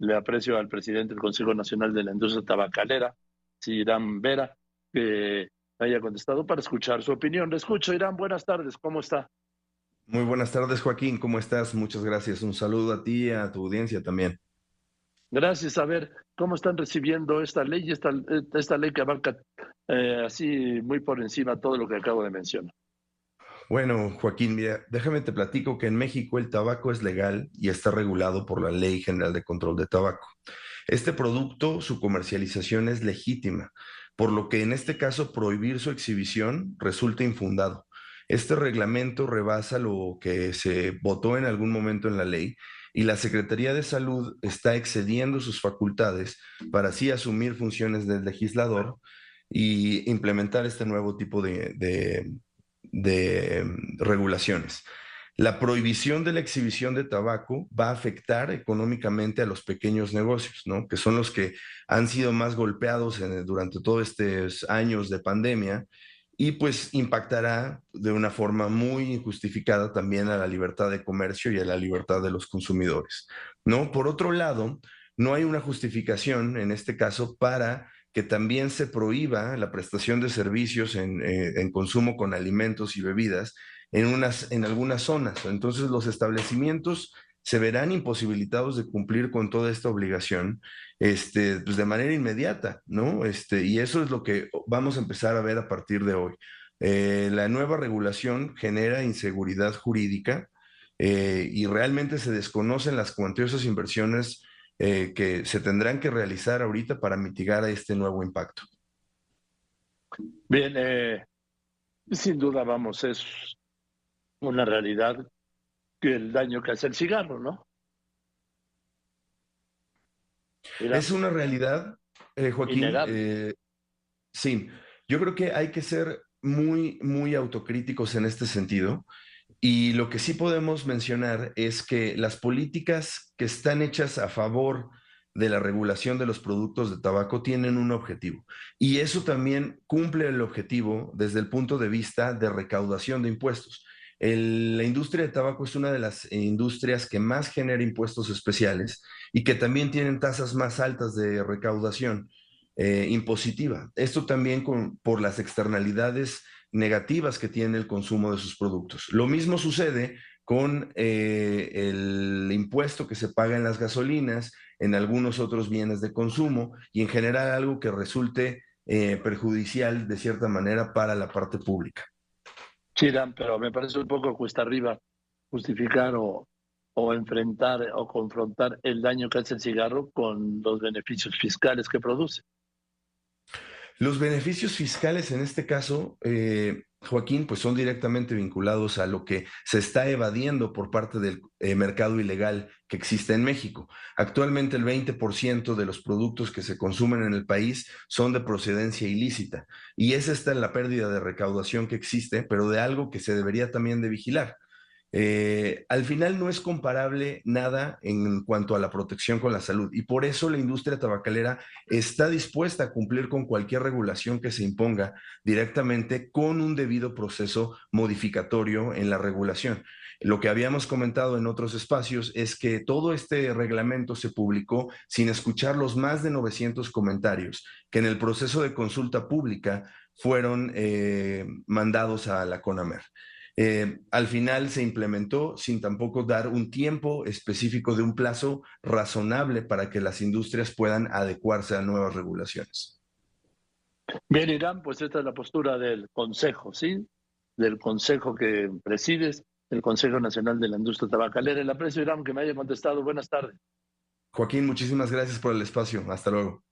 le aprecio al presidente del Consejo Nacional de la Industria Tabacalera, Irán Vera, que haya contestado para escuchar su opinión. Le escucho, Irán, buenas tardes, ¿cómo está? Muy buenas tardes, Joaquín, ¿cómo estás? Muchas gracias. Un saludo a ti y a tu audiencia también. Gracias. A ver, ¿cómo están recibiendo esta ley, esta, esta ley que abarca eh, así muy por encima todo lo que acabo de mencionar? Bueno, Joaquín, mira, déjame te platico que en México el tabaco es legal y está regulado por la Ley General de Control de Tabaco. Este producto, su comercialización es legítima, por lo que en este caso prohibir su exhibición resulta infundado. Este reglamento rebasa lo que se votó en algún momento en la ley y la Secretaría de Salud está excediendo sus facultades para así asumir funciones del legislador y implementar este nuevo tipo de, de mm, regulaciones. La prohibición de la exhibición de tabaco va a afectar económicamente a los pequeños negocios, ¿no? que son los que han sido más golpeados durante todos estos años de pandemia y pues impactará de una forma muy injustificada también a la libertad de comercio y a la libertad de los consumidores. ¿no? Por otro lado, no hay una justificación en este caso para que también se prohíba la prestación de servicios en, eh, consumo con alimentos y bebidas en, unas, en algunas zonas. Entonces los establecimientos se verán imposibilitados de cumplir con toda esta obligación este, pues de manera inmediata, ¿no? Este, y eso es lo que vamos a empezar a ver a partir de hoy. Eh, la nueva regulación genera inseguridad jurídica eh, y realmente se desconocen las cuantiosas inversiones eh, que se tendrán que realizar ahorita para mitigar este nuevo impacto? Bien, eh, sin duda, vamos, es una realidad que el daño que hace el cigarro, ¿no? Es una realidad, eh, Joaquín. sí, yo creo que hay que ser muy, muy autocríticos en este sentido. Y lo que sí podemos mencionar es que las políticas que están hechas a favor de la regulación de los productos de tabaco tienen un objetivo. Y eso también cumple el objetivo desde el punto de vista de recaudación de impuestos. la industria de tabaco es una de las industrias que más genera impuestos especiales y que también tienen tasas más altas de recaudación eh, impositiva. Esto también por las externalidades negativas que tiene el consumo de sus productos. Lo mismo sucede con eh, el impuesto que se paga en las gasolinas, en algunos otros bienes de consumo y en general algo que resulte eh, perjudicial de cierta manera para la parte pública. Sí, pero me parece un poco cuesta arriba justificar o enfrentar o confrontar el daño que hace el cigarro con los beneficios fiscales que produce. Los beneficios fiscales en este caso, eh, Joaquín, pues son directamente vinculados a lo que se está evadiendo por parte del eh, mercado ilegal que existe en México. Actualmente el 20% de los productos que se consumen en el país son de procedencia ilícita y esa está en la pérdida de recaudación que existe, pero de algo que se debería también de vigilar. Eh, al final no es comparable nada en cuanto a la protección con la salud y por eso la industria tabacalera está dispuesta a cumplir con cualquier regulación que se imponga directamente con un debido proceso modificatorio en la regulación. Lo que habíamos comentado en otros espacios es que todo este reglamento se publicó sin escuchar los más de 900 comentarios que en el proceso de consulta pública fueron eh, mandados a la CONAMER. Eh, al final se implementó sin tampoco dar un tiempo específico de un plazo razonable para que las industrias puedan adecuarse a nuevas regulaciones. Bien, Irán, pues esta es la postura del Consejo, ¿sí? Del Consejo que presides, el Consejo Nacional de la Industria Tabacalera. El aprecio, Irán, que me haya contestado. Buenas tardes. Joaquín, muchísimas gracias por el espacio. Hasta luego.